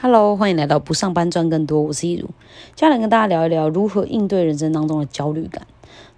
Hello，欢迎来到不上班赚更多，我是一如。接下来跟大家聊一聊如何应对人生当中的焦虑感。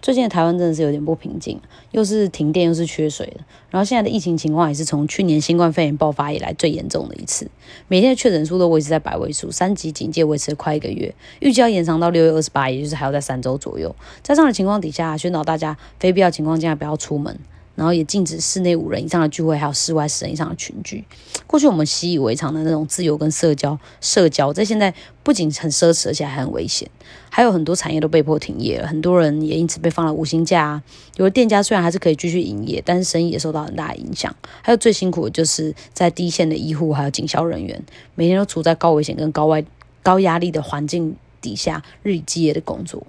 最近的台湾真的是有点不平静，又是停电又是缺水的，然后现在的疫情情况也是从去年新冠肺炎爆发以来最严重的一次，每天的确诊数都维持在百位数，三级警戒维持了快一个月，预计要延长到六月二十八，也就是还要在三周左右。在这样的情况底下，宣导大家非必要情况下不要出门。然后也禁止室内五人以上的聚会，还有室外十人以上的群聚。过去我们习以为常的那种自由跟社交，社交在现在不仅很奢侈，而且还很危险。还有很多产业都被迫停业了，很多人也因此被放了无薪假。有的店家虽然还是可以继续营业，但是生意也受到很大的影响。还有最辛苦的就是在第一线的医护还有警消人员，每天都处在高危险跟高外高压力的环境底下，日以继夜的工作。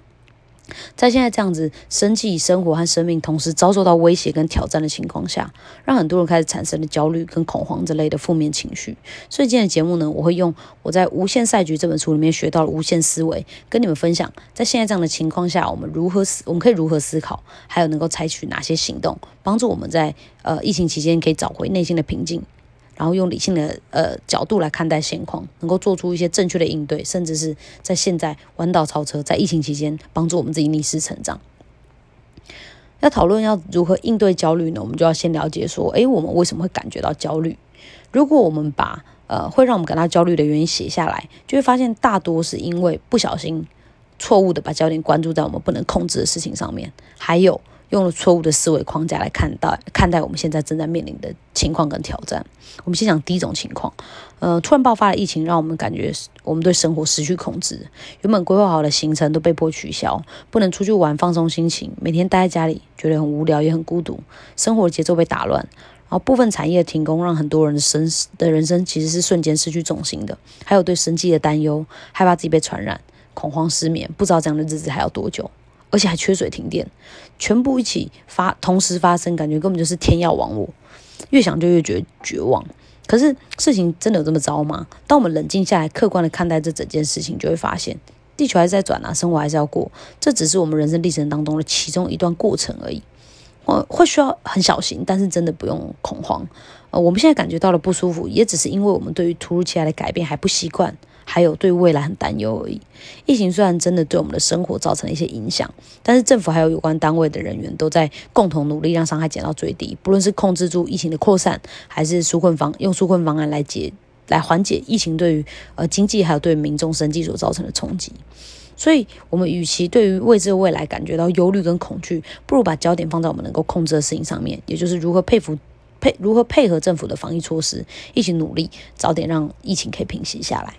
在现在这样子生计、生活和生命同时遭受到威胁跟挑战的情况下，让很多人开始产生了焦虑跟恐慌之类的负面情绪。所以今天的节目呢，我会用我在《无限赛局》这本书里面学到的无限思维，跟你们分享，在现在这样的情况下，我们如何思，我们可以如何思考，还有能够采取哪些行动，帮助我们在呃疫情期间可以找回内心的平静。然后用理性的呃角度来看待现况，能够做出一些正确的应对，甚至是在现在弯道超车，在疫情期间帮助我们自己逆势成长。要讨论要如何应对焦虑呢？我们就要先了解说，诶，我们为什么会感觉到焦虑？如果我们把呃会让我们感到焦虑的原因写下来，就会发现大多是因为不小心、错误的把焦点关注在我们不能控制的事情上面，还有。用了错误的思维框架来看待看待我们现在正在面临的情况跟挑战。我们先讲第一种情况，呃，突然爆发的疫情让我们感觉我们对生活失去控制，原本规划好的行程都被迫取消，不能出去玩放松心情，每天待在家里觉得很无聊也很孤独，生活节奏被打乱，然后部分产业停工，让很多人的生的人生其实是瞬间失去重心的，还有对生计的担忧，害怕自己被传染，恐慌失眠，不知道这样的日子还要多久。而且还缺水停电，全部一起发同时发生，感觉根本就是天要亡我。越想就越觉得绝望。可是事情真的有这么糟吗？当我们冷静下来，客观的看待这整件事情，就会发现地球还是在转啊，生活还是要过。这只是我们人生历程当中的其中一段过程而已。我会需要很小心，但是真的不用恐慌。呃，我们现在感觉到了不舒服，也只是因为我们对于突如其来的改变还不习惯。还有对未来很担忧而已。疫情虽然真的对我们的生活造成了一些影响，但是政府还有有关单位的人员都在共同努力让伤害减到最低。不论是控制住疫情的扩散，还是纾困方用纾困方案来解来缓解疫情对于呃经济还有对民众生计所造成的冲击。所以，我们与其对于未知的未来感觉到忧虑跟恐惧，不如把焦点放在我们能够控制的事情上面，也就是如何佩服配如何配合政府的防疫措施，一起努力早点让疫情可以平息下来。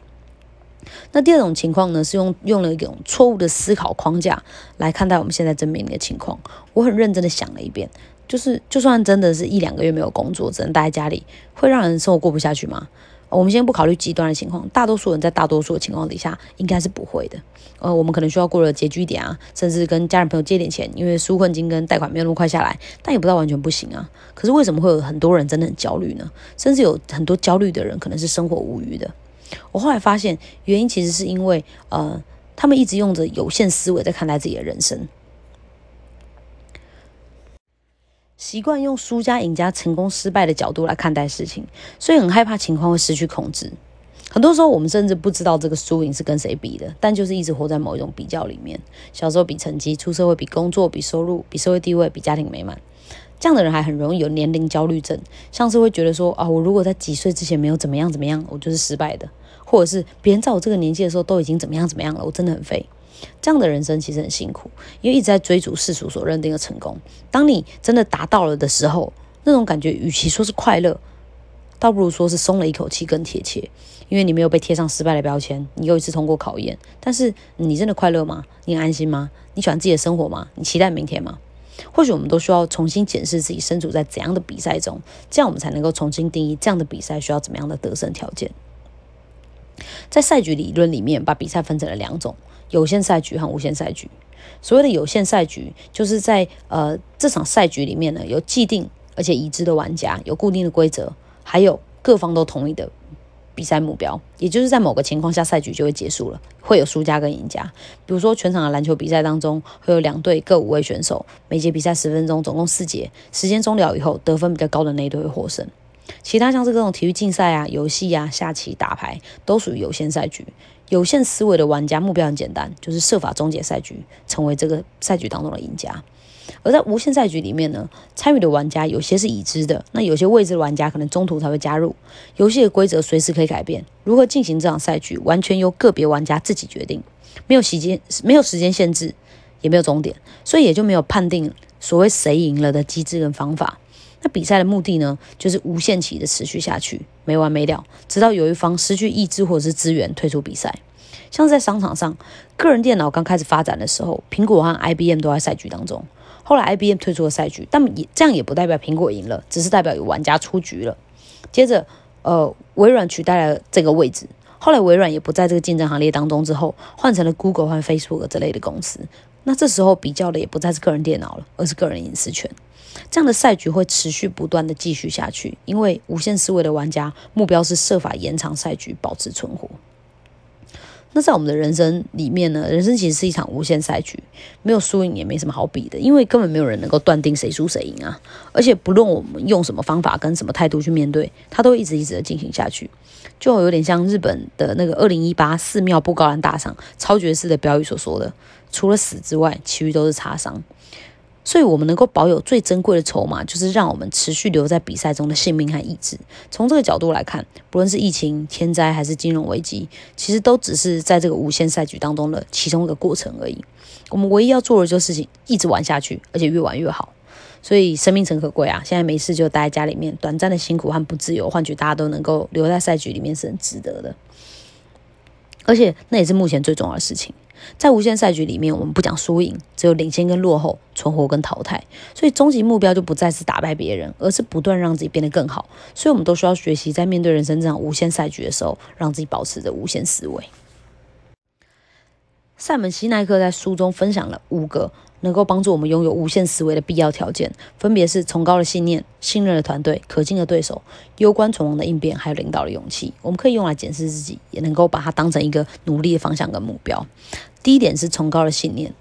那第二种情况呢，是用用了一种错误的思考框架来看待我们现在正面临的情况。我很认真的想了一遍，就是就算真的是一两个月没有工作，只能待在家里，会让人生活过不下去吗？我们先不考虑极端的情况，大多数人在大多数的情况底下应该是不会的。呃，我们可能需要过了拮据点啊，甚至跟家人朋友借点钱，因为纾困金跟贷款没有那么快下来，但也不知道完全不行啊。可是为什么会有很多人真的很焦虑呢？甚至有很多焦虑的人可能是生活无余的。我后来发现，原因其实是因为，呃，他们一直用着有限思维在看待自己的人生，习惯用输家、赢家、成功、失败的角度来看待事情，所以很害怕情况会失去控制。很多时候，我们甚至不知道这个输赢是跟谁比的，但就是一直活在某一种比较里面。小时候比成绩，出社会比工作、比收入、比社会地位、比家庭美满。这样的人还很容易有年龄焦虑症，像是会觉得说啊，我如果在几岁之前没有怎么样怎么样，我就是失败的。或者是别人在我这个年纪的时候都已经怎么样怎么样了，我真的很废。这样的人生其实很辛苦，因为一直在追逐世俗所认定的成功。当你真的达到了的时候，那种感觉与其说是快乐，倒不如说是松了一口气更贴切。因为你没有被贴上失败的标签，你又一次通过考验。但是你真的快乐吗？你安心吗？你喜欢自己的生活吗？你期待明天吗？或许我们都需要重新检视自己身处在怎样的比赛中，这样我们才能够重新定义这样的比赛需要怎么样的得胜条件。在赛局理论里面，把比赛分成了两种：有限赛局和无限赛局。所谓的有限赛局，就是在呃这场赛局里面呢，有既定而且已知的玩家，有固定的规则，还有各方都同意的比赛目标。也就是在某个情况下，赛局就会结束了，会有输家跟赢家。比如说，全场的篮球比赛当中，会有两队各五位选手，每节比赛十分钟，总共四节，时间终了以后，得分比较高的那一队会获胜。其他像是各种体育竞赛啊、游戏啊、下棋、打牌，都属于有限赛局。有限思维的玩家目标很简单，就是设法终结赛局，成为这个赛局当中的赢家。而在无限赛局里面呢，参与的玩家有些是已知的，那有些未知的玩家可能中途才会加入。游戏的规则随时可以改变，如何进行这场赛局，完全由个别玩家自己决定，没有时间，没有时间限制，也没有终点，所以也就没有判定所谓谁赢了的机制跟方法。那比赛的目的呢，就是无限期的持续下去，没完没了，直到有一方失去意志或者是资源退出比赛。像在商场上，个人电脑刚开始发展的时候，苹果和 IBM 都在赛局当中。后来 IBM 退出了赛局，但也这样也不代表苹果赢了，只是代表有玩家出局了。接着，呃，微软取代了这个位置。后来微软也不在这个竞争行列当中，之后换成了 Google 和 Facebook 这类的公司。那这时候比较的也不再是个人电脑了，而是个人隐私权。这样的赛局会持续不断的继续下去，因为无限思维的玩家目标是设法延长赛局，保持存活。那在我们的人生里面呢？人生其实是一场无限赛局，没有输赢也没什么好比的，因为根本没有人能够断定谁输谁赢啊！而且不论我们用什么方法跟什么态度去面对，它都会一直一直的进行下去，就有点像日本的那个二零一八寺庙布高兰大赏超绝世的标语所说的：“除了死之外，其余都是擦伤。”所以，我们能够保有最珍贵的筹码，就是让我们持续留在比赛中的性命和意志。从这个角度来看，不论是疫情、天灾还是金融危机，其实都只是在这个无限赛局当中的其中一个过程而已。我们唯一要做的就是一直玩下去，而且越玩越好。所以，生命诚可贵啊！现在没事就待在家里面，短暂的辛苦和不自由，换取大家都能够留在赛局里面，是很值得的。而且，那也是目前最重要的事情。在无限赛局里面，我们不讲输赢，只有领先跟落后，存活跟淘汰。所以终极目标就不再是打败别人，而是不断让自己变得更好。所以我们都需要学习，在面对人生这场无限赛局的时候，让自己保持着无限思维。塞门西奈克在书中分享了五个。能够帮助我们拥有无限思维的必要条件，分别是崇高的信念、信任的团队、可敬的对手、攸关存亡的应变，还有领导的勇气。我们可以用来检视自己，也能够把它当成一个努力的方向跟目标。第一点是崇高的信念，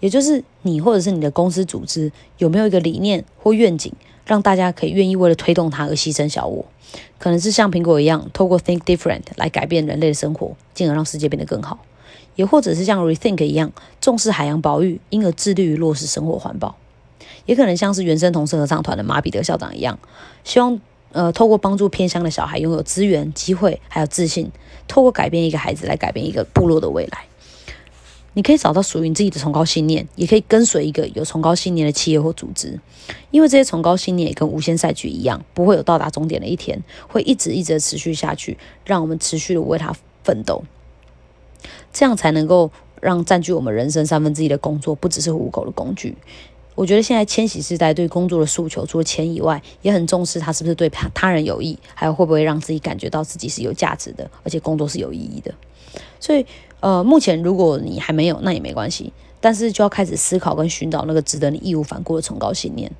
也就是你或者是你的公司组织有没有一个理念或愿景，让大家可以愿意为了推动它而牺牲小我。可能是像苹果一样，透过 Think Different 来改变人类的生活，进而让世界变得更好。也或者是像 Rethink 一样重视海洋保育，因而致力于落实生活环保；也可能像是原生童声合唱团的马彼得校长一样，希望呃透过帮助偏乡的小孩拥有资源、机会还有自信，透过改变一个孩子来改变一个部落的未来。你可以找到属于你自己的崇高信念，也可以跟随一个有崇高信念的企业或组织，因为这些崇高信念也跟无限赛局一样，不会有到达终点的一天，会一直一直持续下去，让我们持续的为它奋斗。这样才能够让占据我们人生三分之一的工作不只是糊口的工具。我觉得现在千禧世代对工作的诉求，除了钱以外，也很重视他是不是对他他人有益，还有会不会让自己感觉到自己是有价值的，而且工作是有意义的。所以，呃，目前如果你还没有，那也没关系。但是就要开始思考跟寻找那个值得你义无反顾的崇高信念。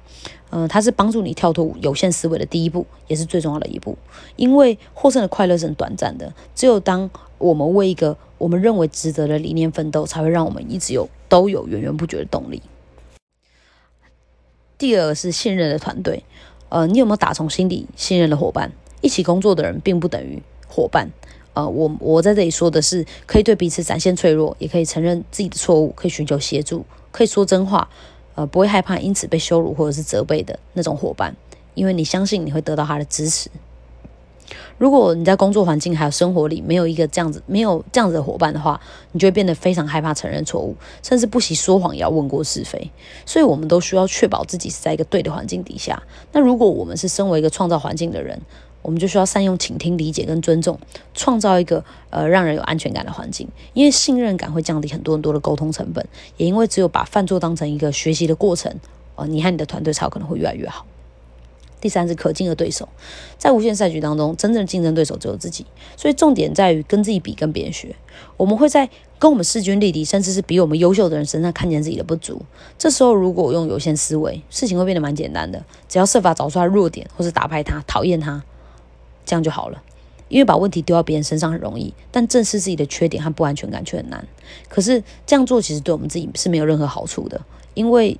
嗯，它是帮助你跳脱有限思维的第一步，也是最重要的一步。因为获胜的快乐是很短暂的，只有当我们为一个我们认为值得的理念奋斗，才会让我们一直有都有源源不绝的动力。第二是信任的团队，呃，你有没有打从心底信任的伙伴？一起工作的人并不等于伙伴。呃，我我在这里说的是，可以对彼此展现脆弱，也可以承认自己的错误，可以寻求协助，可以说真话，呃，不会害怕因此被羞辱或者是责备的那种伙伴，因为你相信你会得到他的支持。如果你在工作环境还有生活里没有一个这样子没有这样子的伙伴的话，你就会变得非常害怕承认错误，甚至不惜说谎也要问过是非。所以，我们都需要确保自己是在一个对的环境底下。那如果我们是身为一个创造环境的人，我们就需要善用倾听、理解跟尊重，创造一个呃让人有安全感的环境。因为信任感会降低很多很多的沟通成本，也因为只有把犯错当成一个学习的过程，呃，你和你的团队才可能会越来越好。第三是可敬的对手，在无限赛局当中，真正的竞争对手只有自己，所以重点在于跟自己比，跟别人学。我们会在跟我们势均力敌，甚至是比我们优秀的人身上看见自己的不足。这时候，如果用有限思维，事情会变得蛮简单的，只要设法找出他弱点，或是打败他，讨厌他。这样就好了，因为把问题丢到别人身上很容易，但正视自己的缺点和不安全感却很难。可是这样做其实对我们自己是没有任何好处的，因为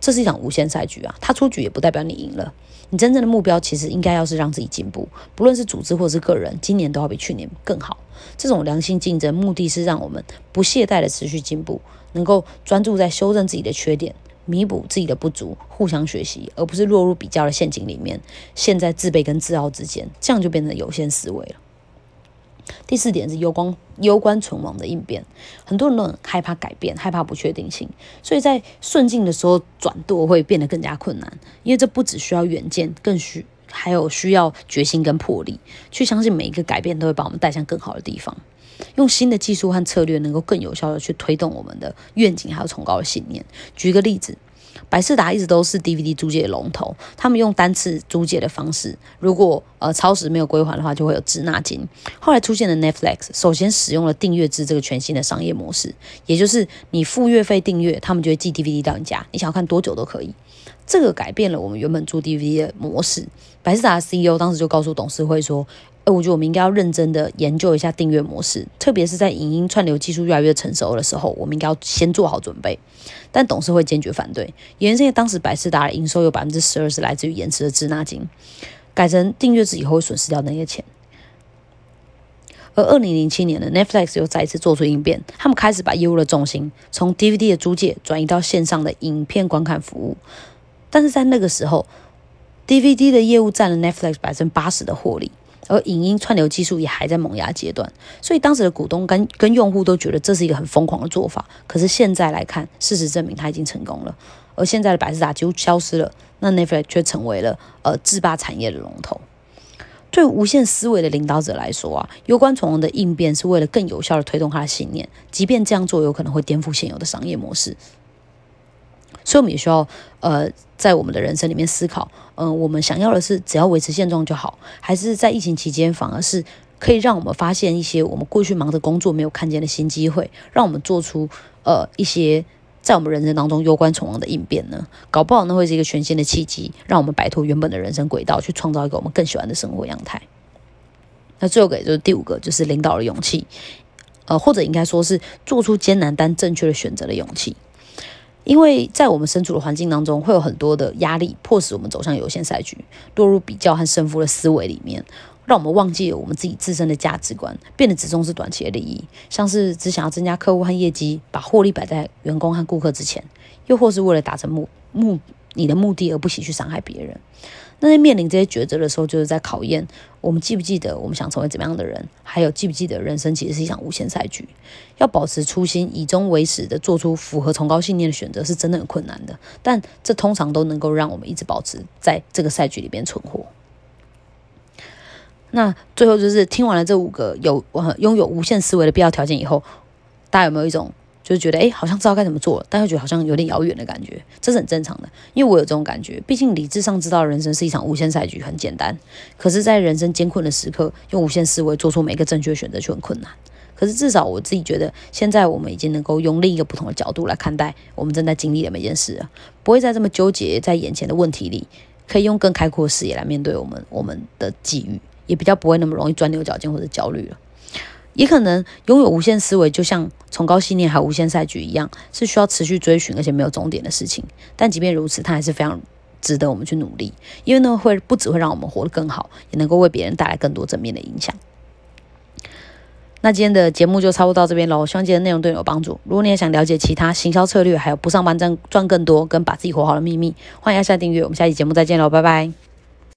这是一场无限赛局啊，他出局也不代表你赢了。你真正的目标其实应该要是让自己进步，不论是组织或是个人，今年都要比去年更好。这种良性竞争，目的是让我们不懈怠的持续进步，能够专注在修正自己的缺点，弥补自己的不足，互相学习，而不是落入比较的陷阱里面，陷在自卑跟自傲之间，这样就变成有限思维了。第四点是攸关攸关存亡的应变，很多人都很害怕改变，害怕不确定性，所以在顺境的时候转舵会变得更加困难，因为这不只需要远见，更需还有需要决心跟魄力，去相信每一个改变都会把我们带向更好的地方，用新的技术和策略，能够更有效的去推动我们的愿景还有崇高的信念。举个例子。百事达一直都是 DVD 租借的龙头，他们用单次租借的方式，如果呃超时没有归还的话，就会有滞纳金。后来出现的 Netflix，首先使用了订阅制这个全新的商业模式，也就是你付月费订阅，他们就会寄 DVD 到你家，你想要看多久都可以。这个改变了我们原本租 DVD 的模式。百事达 CEO 当时就告诉董事会说。我觉得我们应该要认真的研究一下订阅模式，特别是在影音串流技术越来越成熟的时候，我们应该要先做好准备。但董事会坚决反对，原因是当时百事达的营收有百分之十二是来自于延迟的滞纳金，改成订阅制以后会损失掉那些钱。而二零零七年的 Netflix 又再一次做出应变，他们开始把业务的重心从 DVD 的租借转移到线上的影片观看服务。但是在那个时候，DVD 的业务占了 Netflix 百分之八十的获利。而影音串流技术也还在萌芽阶段，所以当时的股东跟跟用户都觉得这是一个很疯狂的做法。可是现在来看，事实证明它已经成功了。而现在的百事达几乎消失了，那 Netflix 却成为了呃制霸产业的龙头。对无限思维的领导者来说啊，有关从容的应变是为了更有效的推动他的信念，即便这样做有可能会颠覆现有的商业模式。所以我们也需要，呃，在我们的人生里面思考，嗯，我们想要的是只要维持现状就好，还是在疫情期间反而是可以让我们发现一些我们过去忙着工作没有看见的新机会，让我们做出呃一些在我们人生当中攸关存亡的应变呢？搞不好那会是一个全新的契机，让我们摆脱原本的人生轨道，去创造一个我们更喜欢的生活样态。那最后给就是第五个，就是领导的勇气，呃，或者应该说是做出艰难但正确的选择的勇气。因为在我们身处的环境当中，会有很多的压力，迫使我们走向有限赛局，落入比较和胜负的思维里面，让我们忘记了我们自己自身的价值观，变得只重视短期的利益，像是只想要增加客户和业绩，把获利摆在员工和顾客之前，又或是为了达成目目你的目的而不惜去伤害别人。那在面临这些抉择的时候，就是在考验我们记不记得我们想成为怎么样的人，还有记不记得人生其实是一场无限赛局。要保持初心，以终为始的做出符合崇高信念的选择，是真的很困难的。但这通常都能够让我们一直保持在这个赛局里边存活。那最后就是听完了这五个有拥有无限思维的必要条件以后，大家有没有一种？就觉得哎，好像知道该怎么做，但又觉得好像有点遥远的感觉，这是很正常的。因为我有这种感觉，毕竟理智上知道人生是一场无限赛局，很简单。可是，在人生艰困的时刻，用无限思维做出每一个正确选择就很困难。可是，至少我自己觉得，现在我们已经能够用另一个不同的角度来看待我们正在经历的每件事了，不会再这么纠结在眼前的问题里，可以用更开阔的视野来面对我们我们的际遇，也比较不会那么容易钻牛角尖或者焦虑了。也可能拥有无限思维，就像崇高信念还有无限赛局一样，是需要持续追寻而且没有终点的事情。但即便如此，它还是非常值得我们去努力，因为呢，会不只会让我们活得更好，也能够为别人带来更多正面的影响。那今天的节目就差不多到这边喽，希望今天的内容对你有帮助。如果你也想了解其他行销策略，还有不上班赚赚更多跟把自己活好的秘密，欢迎按下订阅。我们下期节目再见喽，拜拜。